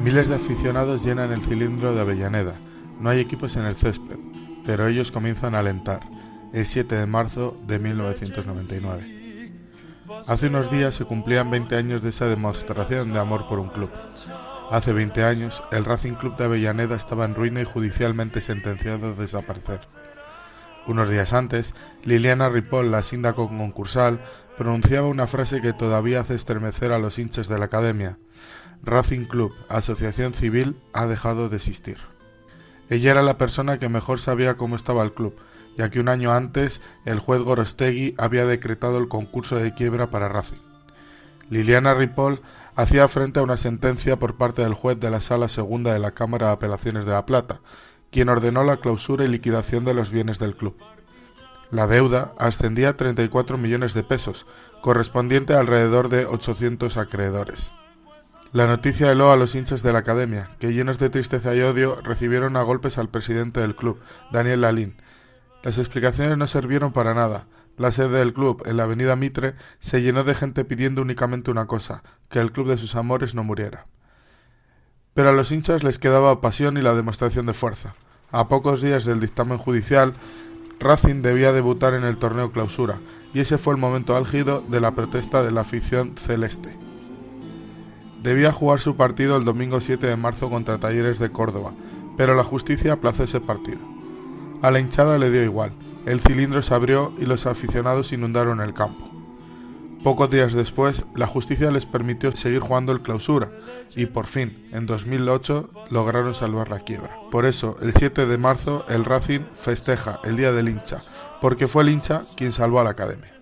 Miles de aficionados llenan el cilindro de Avellaneda. No hay equipos en el césped, pero ellos comienzan a alentar. El 7 de marzo de 1999. Hace unos días se cumplían 20 años de esa demostración de amor por un club. Hace 20 años, el Racing Club de Avellaneda estaba en ruina y judicialmente sentenciado a desaparecer. Unos días antes, Liliana Ripoll, la síndaco concursal, pronunciaba una frase que todavía hace estremecer a los hinchas de la academia. Racing Club, asociación civil, ha dejado de existir. Ella era la persona que mejor sabía cómo estaba el club, ya que un año antes el juez Gorostegui había decretado el concurso de quiebra para Racing. Liliana Ripoll hacía frente a una sentencia por parte del juez de la Sala Segunda de la Cámara de Apelaciones de La Plata, quien ordenó la clausura y liquidación de los bienes del club. La deuda ascendía a 34 millones de pesos, correspondiente a alrededor de 800 acreedores. La noticia heló a los hinchas de la academia, que llenos de tristeza y odio recibieron a golpes al presidente del club, Daniel Lalín. Las explicaciones no sirvieron para nada. La sede del club, en la avenida Mitre, se llenó de gente pidiendo únicamente una cosa, que el club de sus amores no muriera. Pero a los hinchas les quedaba pasión y la demostración de fuerza. A pocos días del dictamen judicial, Racing debía debutar en el torneo clausura, y ese fue el momento álgido de la protesta de la afición celeste. Debía jugar su partido el domingo 7 de marzo contra Talleres de Córdoba, pero la justicia aplazó ese partido. A la hinchada le dio igual, el cilindro se abrió y los aficionados inundaron el campo. Pocos días después, la justicia les permitió seguir jugando el clausura y por fin, en 2008, lograron salvar la quiebra. Por eso, el 7 de marzo, el Racing festeja el Día del hincha, porque fue el hincha quien salvó a la academia.